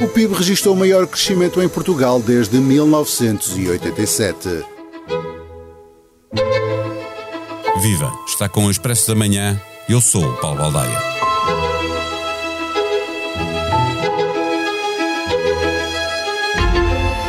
O PIB registrou o maior crescimento em Portugal desde 1987. Viva! Está com o Expresso da Manhã. Eu sou o Paulo Baldaia.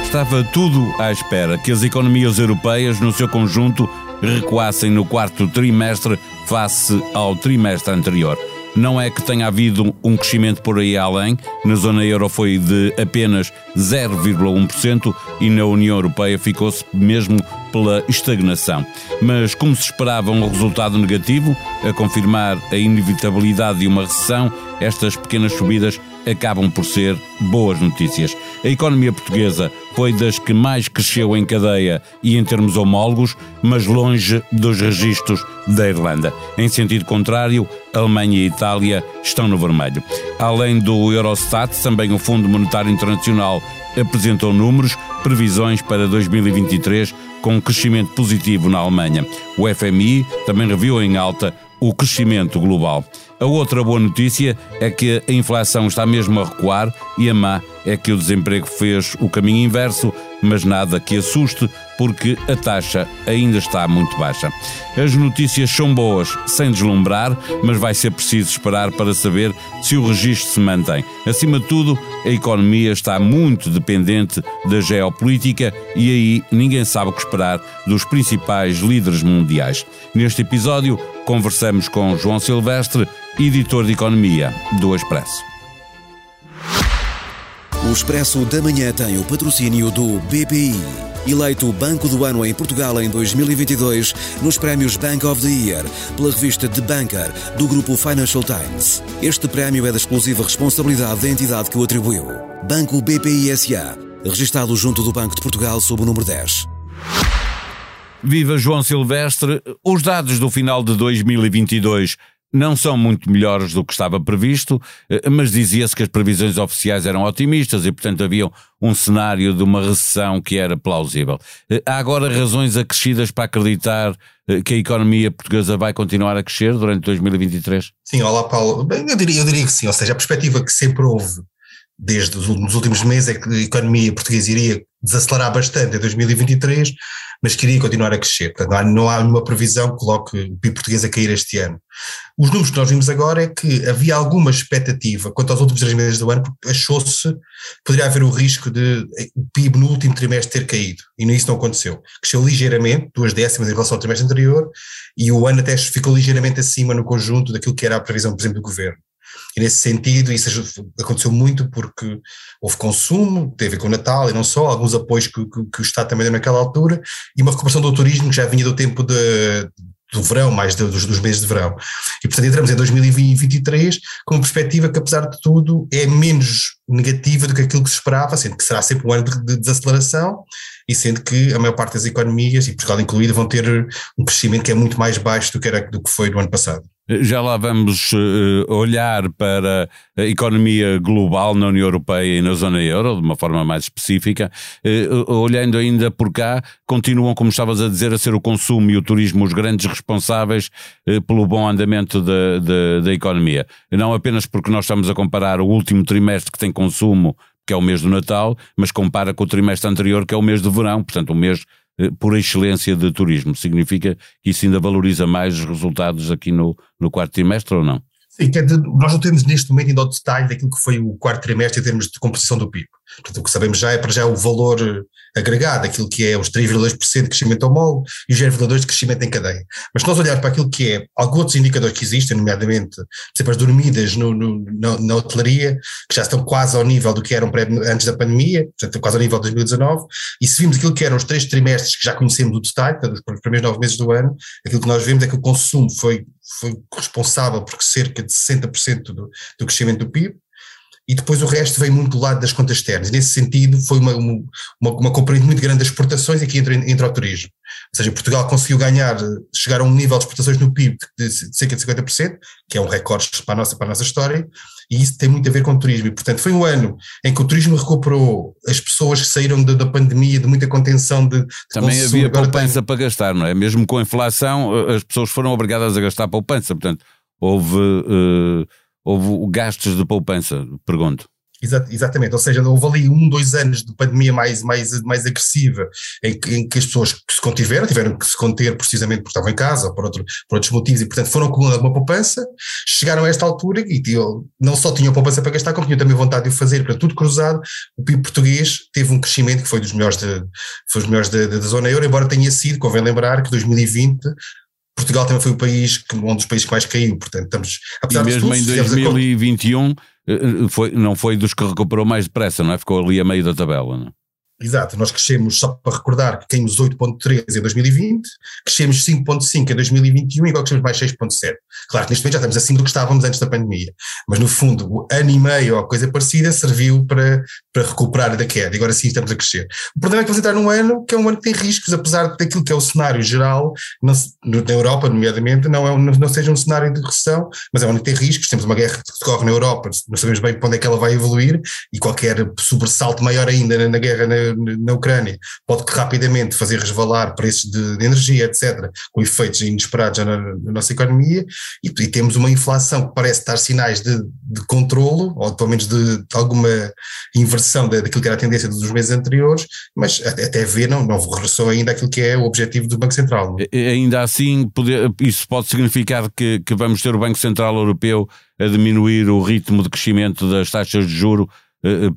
Estava tudo à espera que as economias europeias, no seu conjunto, recuassem no quarto trimestre face ao trimestre anterior. Não é que tenha havido um crescimento por aí além, na zona euro foi de apenas 0,1% e na União Europeia ficou-se mesmo pela estagnação. Mas, como se esperava um resultado negativo, a confirmar a inevitabilidade de uma recessão, estas pequenas subidas acabam por ser boas notícias. A economia portuguesa foi das que mais cresceu em cadeia e em termos homólogos, mas longe dos registros da Irlanda. Em sentido contrário, Alemanha e Itália estão no vermelho. Além do Eurostat, também o Fundo Monetário Internacional apresentou números, previsões para 2023 com um crescimento positivo na Alemanha. O FMI também reviu em alta o crescimento global. A outra boa notícia é que a inflação está mesmo a recuar e a má é que o desemprego fez o caminho inverso, mas nada que assuste, porque a taxa ainda está muito baixa. As notícias são boas, sem deslumbrar, mas vai ser preciso esperar para saber se o registro se mantém. Acima de tudo, a economia está muito dependente da geopolítica e aí ninguém sabe o que esperar dos principais líderes mundiais. Neste episódio, conversamos com João Silvestre, editor de Economia do Expresso. O Expresso da Manhã tem o patrocínio do BPI. Eleito Banco do Ano em Portugal em 2022 nos prémios Bank of the Year pela revista The Banker do grupo Financial Times. Este prémio é da exclusiva responsabilidade da entidade que o atribuiu. Banco BPI SA, registado junto do Banco de Portugal sob o número 10. Viva João Silvestre, os dados do final de 2022 não são muito melhores do que estava previsto, eh, mas dizia-se que as previsões oficiais eram otimistas e, portanto, havia um cenário de uma recessão que era plausível. Eh, há agora razões acrescidas para acreditar eh, que a economia portuguesa vai continuar a crescer durante 2023? Sim, olá Paulo. Bem, eu diria, eu diria que sim, ou seja, a perspectiva que sempre houve desde os últimos meses é que a economia portuguesa iria desacelerar bastante em 2023, mas queria continuar a crescer. Portanto, não há, nenhuma previsão que coloque o PIB português a cair este ano. Os números que nós vimos agora é que havia alguma expectativa quanto aos últimos três meses do ano, porque achou-se que poderia haver o risco de o PIB no último trimestre ter caído, e isso não aconteceu. Cresceu ligeiramente, duas décimas em relação ao trimestre anterior, e o ano até ficou ligeiramente acima no conjunto daquilo que era a previsão, por exemplo, do governo. E nesse sentido, isso aconteceu muito porque houve consumo, teve com o Natal e não só, alguns apoios que, que, que, o Estado também deu naquela altura, e uma recuperação do turismo que já vinha do tempo de, do verão, mais de, dos, dos, meses de verão. E portanto entramos em 2023 com uma perspectiva que, apesar de tudo, é menos negativa do que aquilo que se esperava, sendo que será sempre um ano de, de desaceleração, e sendo que a maior parte das economias, e Portugal incluída, vão ter um crescimento que é muito mais baixo do que, era, do que foi no ano passado. Já lá vamos uh, olhar para a economia global na União Europeia e na zona euro, de uma forma mais específica. Uh, olhando ainda por cá, continuam, como estavas a dizer, a ser o consumo e o turismo os grandes responsáveis pelo bom andamento da, da, da economia. Não apenas porque nós estamos a comparar o último trimestre que tem consumo, que é o mês do Natal, mas compara com o trimestre anterior, que é o mês de verão, portanto, o mês eh, por excelência de turismo. Significa que isso ainda valoriza mais os resultados aqui no, no quarto trimestre ou não? Sim, nós não temos neste momento ainda o detalhe daquilo que foi o quarto trimestre em termos de composição do PIB. Portanto, o que sabemos já é para já o valor agregado, aquilo que é os 3,2% de crescimento homólogo e os 0,2% de crescimento em cadeia. Mas se nós olharmos para aquilo que é alguns outros indicadores que existem, nomeadamente, por exemplo, as dormidas no, no, na, na, hotelaria, que já estão quase ao nível do que eram antes da pandemia, portanto, quase ao nível de 2019, e se vimos aquilo que eram os três trimestres que já conhecemos o detalhe, portanto, os primeiros nove meses do ano, aquilo que nós vemos é que o consumo foi, foi responsável por cerca de 60% do, do crescimento do PIB, e depois o resto vem muito do lado das contas externas. Nesse sentido, foi uma, uma, uma componente muito grande das exportações e aqui entra, entra o turismo. Ou seja, Portugal conseguiu ganhar, chegar a um nível de exportações no PIB de cerca de 50%, que é um recorde para a nossa, para a nossa história, e isso tem muito a ver com o turismo. E, portanto, foi um ano em que o turismo recuperou as pessoas que saíram da, da pandemia, de muita contenção de, de Também consumo. havia poupança tem... para gastar, não é? Mesmo com a inflação, as pessoas foram obrigadas a gastar poupança, portanto houve, uh, houve gastos de poupança, pergunto. exatamente, ou seja, houve ali um, dois anos de pandemia mais, mais, mais agressiva, em que, em que as pessoas que se contiveram, tiveram que se conter precisamente porque estavam em casa ou por, outro, por outros motivos e, portanto, foram acumulando uma poupança, chegaram a esta altura e não só tinham poupança para gastar, como tinham também vontade de o fazer, para tudo cruzado, o PIB português teve um crescimento que foi dos melhores, de, foi dos melhores da, da zona euro, embora tenha sido, convém lembrar, que 2020 Portugal também foi o país, um dos países que mais caiu, portanto estamos, apesar e mesmo tudo, em 2021 eh, eh, foi, não foi dos que recuperou mais depressa, não é? Ficou ali a meio da tabela, não é? Exato, nós crescemos, só para recordar, que caímos 8.3 em 2020, crescemos 5.5 em 2021 e agora crescemos mais 6.7. Claro que neste momento já estamos acima do que estávamos antes da pandemia, mas no fundo o ano e meio ou coisa parecida serviu para, para recuperar da queda e agora sim estamos a crescer. O problema é que vamos entrar num ano que é um ano que tem riscos, apesar daquilo que é o cenário geral, não, na Europa nomeadamente, não, é, não, não seja um cenário de recessão, mas é um ano que tem riscos, temos uma guerra que decorre na Europa, não sabemos bem para onde é que ela vai evoluir e qualquer sobressalto maior ainda na, na guerra na, na Ucrânia pode rapidamente fazer resvalar preços de, de energia, etc., com efeitos inesperados na, na nossa economia, e, e, temos uma inflação que parece dar sinais de, de controlo, ou pelo menos de, de alguma inversão daquilo que era a tendência dos meses anteriores, mas até, até ver não, não regressou ainda aquilo que é o objetivo do Banco Central. Ainda assim, poder, isso pode significar que, que vamos ter o Banco Central Europeu a diminuir o ritmo de crescimento das taxas de juro,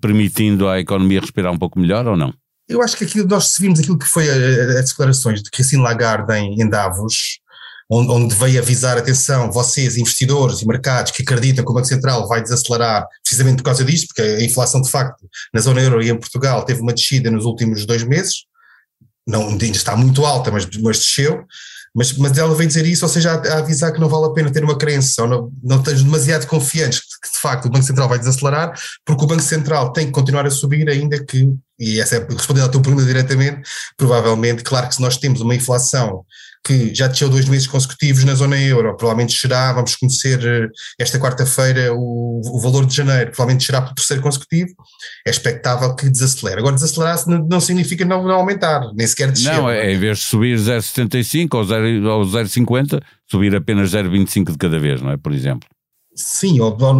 permitindo à economia respirar um pouco melhor ou não? Eu acho que aquilo, nós seguimos aquilo que foi as declarações de Christine Lagarde em, em Davos, onde, onde, veio avisar, atenção, vocês, investidores e mercados que acreditam que o Banco Central vai desacelerar precisamente por causa disto, porque a inflação de facto na zona euro e em Portugal teve uma descida nos últimos dois meses, não, ainda está muito alta, mas, mas desceu, mas, mas ela veio dizer isso, ou seja, a, a, avisar que não vale a pena ter uma crença, ou não, não demasiado confiantes que de facto o Banco Central vai desacelerar, porque o Banco Central tem que continuar a subir, ainda que, e essa é respondendo à tua pergunta diretamente, provavelmente, claro que se nós temos uma inflação que já desceu dois meses consecutivos na zona euro, provavelmente será, vamos conhecer eh, esta quarta-feira o, o, valor de janeiro, provavelmente será para o terceiro consecutivo, é expectável que desacelere. Agora, desacelerar não, não significa não, não, aumentar, nem sequer descer. Não, é, em vez de subir 0,75 ou 0,50, subir apenas 0,25 de cada vez, não é? Por exemplo. Sim, ou, ou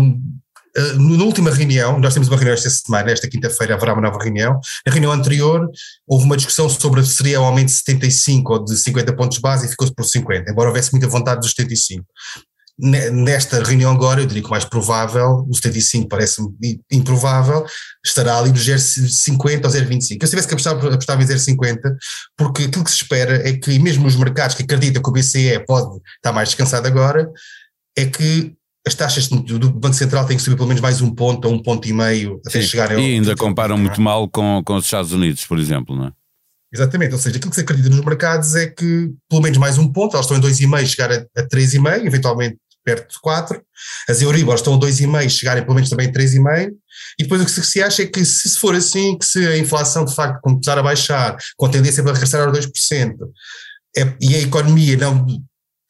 na última reunião, nós temos uma reunião esta semana, esta quinta-feira haverá uma nova reunião. Na reunião anterior houve uma discussão sobre se seria um aumento de 75 ou de 50 pontos base e ficou-se por 50, embora houvesse muita vontade dos 75. Nesta reunião agora, eu diria que o mais provável, o 75 parece-me improvável, estará ali no 0,50 ou 0,25. Eu se tivesse que apostar, apostava em 0,50, porque aquilo que se espera é que mesmo os mercados que acreditam que o BCE pode estar mais descansado agora, é que as taxas do Banco Central têm que subir pelo menos mais um ponto ou um ponto e meio até Sim, chegar. E ainda comparam muito mal com, com os Estados Unidos, por exemplo, não é? Exatamente, ou seja, aquilo que se acredita nos mercados é que pelo menos mais um ponto, elas estão em 2,5, chegar a, a 3,5, eventualmente perto de 4. As Euribor estão a 2,5, chegarem pelo menos também a 3,5. E depois o que se acha é que se for assim, que se a inflação de facto começar a baixar, com tendência para regressar aos 2%, é, e a economia não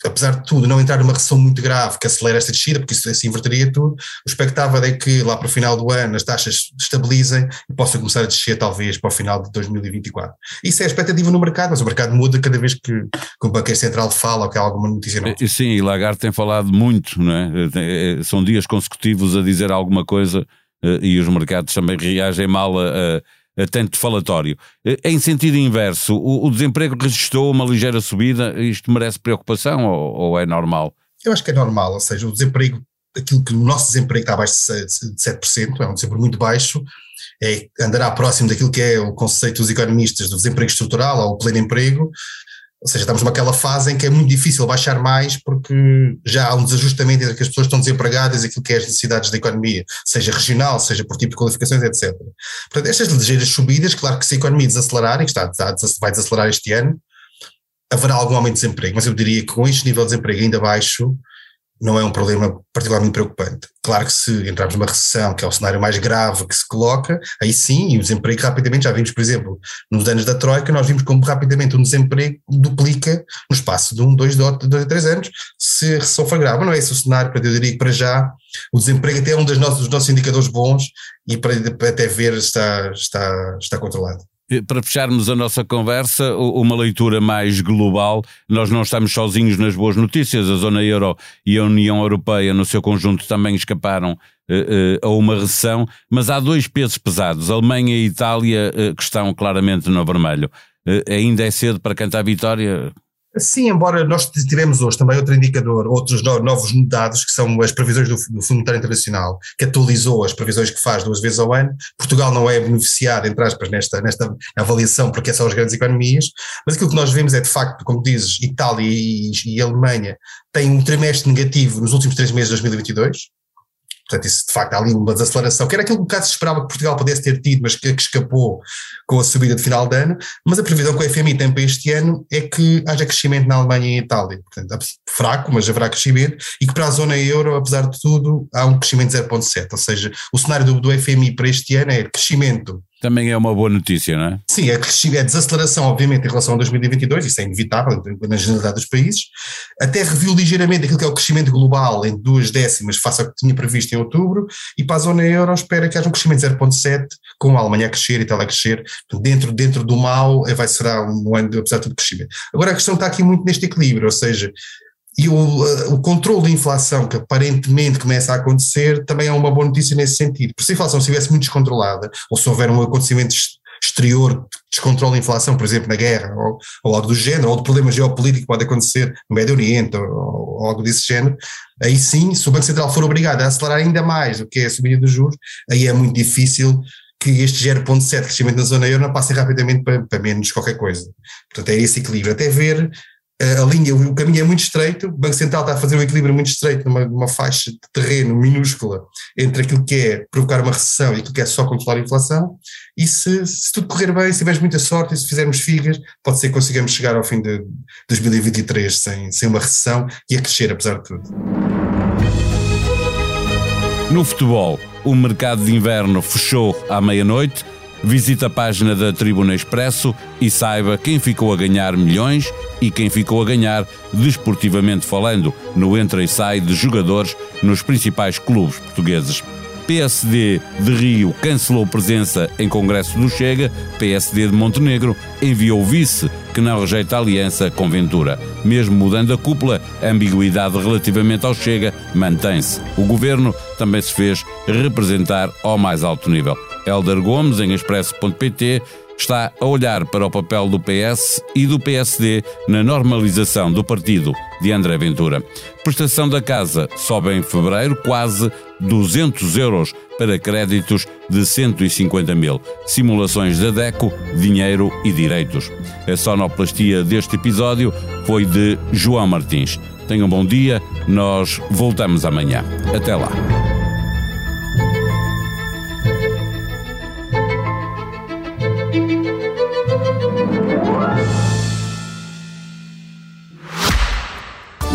apesar de tudo, não entrar numa recessão muito grave que acelera esta descida, porque isso assim inverteria tudo, o expectável é que lá para o final do ano as taxas estabilizem e possam começar a descer talvez para o final de 2024. Isso é a expectativa no mercado, mas o mercado muda cada vez que, que o Banqueiro Central fala ou que há alguma notícia nova. Sim, e Lagarde tem falado muito, não é? é? São dias consecutivos a dizer alguma coisa eh, e os mercados também reagem mal a, a tanto falatório. Eh, em sentido inverso, o, o, desemprego registrou uma ligeira subida, isto merece preocupação ou, ou, é normal? Eu acho que é normal, ou seja, o desemprego, aquilo que o nosso desemprego está abaixo de 7%, é um desemprego muito baixo, é, andará próximo daquilo que é o conceito dos economistas do desemprego estrutural ou pleno emprego, ou seja, estamos naquela fase em que é muito difícil baixar mais porque já há um desajustamento entre que as pessoas estão desempregadas e aquilo que é as necessidades da economia, seja regional, seja por tipo de qualificações, etc. Portanto, estas ligeiras subidas, claro que se a economia desacelerar, e está, está, vai desacelerar este ano, haverá algum aumento de desemprego, mas eu diria que com este nível de desemprego ainda baixo, não é um problema particularmente preocupante. Claro que se entrarmos numa recessão, que é o cenário mais grave que se coloca, aí sim, e o desemprego rapidamente, já vimos, por exemplo, nos anos da Troika, nós vimos como rapidamente o desemprego duplica no espaço de um, dois, dois, três anos, se a recessão for grave. Não é esse o cenário, eu diria que para já o desemprego até é um dos nossos, dos nossos indicadores bons e para, para até ver está, está, está controlado. Para fecharmos a nossa conversa, uma leitura mais global, nós não estamos sozinhos nas boas notícias, a zona euro e a União Europeia no seu conjunto também escaparam a uma recessão, mas há dois pesos pesados, Alemanha e Itália, que estão claramente no vermelho. Ainda é cedo para cantar vitória? Sim, embora nós tivemos hoje também outro indicador, outros novos dados, que são as previsões do, do Fundo Monetário Internacional, que atualizou as previsões que faz duas vezes ao ano. Portugal não é beneficiado, entre aspas, nesta, nesta avaliação, porque são as grandes economias, mas aquilo que nós vemos é, de facto, como dizes, Itália e, e Alemanha têm um trimestre negativo nos últimos três meses de 2022, Portanto, isso de facto há ali uma desaceleração, que era aquilo que um bocado se esperava que Portugal pudesse ter tido, mas que, que, escapou com a subida de final de ano. Mas a previsão que o FMI tem para este ano é que haja crescimento na Alemanha e Itália. Portanto, fraco, mas haverá crescimento, e que para a zona euro, apesar de tudo, há um crescimento de 0,7. Ou seja, o cenário do, do FMI para este ano é crescimento também é uma boa notícia, não é? Sim, é, é desaceleração, obviamente, em relação a 2022, isso é inevitável na generalidade dos países. Até reviu ligeiramente aquilo que é o crescimento global em duas décimas face ao que tinha previsto em outubro, e para a zona euro espera que haja um crescimento de 0,7, com a Alemanha a crescer e a Itália a crescer. Dentro, dentro do mal, vai será um ano, apesar de tudo, crescimento. Agora a questão está aqui muito neste equilíbrio, ou seja, e o, eh, o controle da inflação, que aparentemente começa a acontecer, também é uma boa notícia nesse sentido. Porque se a inflação estivesse muito descontrolada, ou se houver um acontecimento exterior que descontrola a inflação, por exemplo, na guerra, ou, ou algo do género, ou de problema geopolítico que pode acontecer no Médio Oriente, ou, ou, algo desse género, aí sim, se o Banco Central for obrigado a acelerar ainda mais o que é a subida dos juros, aí é muito difícil que este 0,7 crescimento na zona euro não passe rapidamente para, para menos qualquer coisa. Portanto, é esse equilíbrio. Até ver a linha, o caminho é muito estreito, o Banco Central está a fazer um equilíbrio muito estreito numa, numa faixa de terreno minúscula entre aquilo que é provocar uma recessão e aquilo que é só controlar a inflação, e se, se tudo correr bem, se tivermos muita sorte e se fizermos figas, pode ser que consigamos chegar ao fim de 2023 sem, sem uma recessão e a crescer apesar de tudo. No futebol, o mercado de inverno fechou à meia-noite, Visite a página da Tribuna Expresso e saiba quem ficou a ganhar milhões e quem ficou a ganhar desportivamente falando no entra e sai de jogadores nos principais clubes portugueses. PSD de Rio cancelou presença em Congresso do Chega, PSD de Montenegro enviou vice que não rejeita aliança com Ventura. Mesmo mudando a cúpula, a ambiguidade relativamente ao Chega mantém-se. O governo também se fez representar ao mais alto nível. Helder Gomes, em expresso.pt, está a olhar para o papel do PS e do PSD na normalização do partido de André Ventura. Prestação da casa sobe em fevereiro quase 200 euros para créditos de 150 mil. Simulações da DECO, dinheiro e direitos. A sonoplastia deste episódio foi de João Martins. Tenham um bom dia, nós voltamos amanhã. Até lá.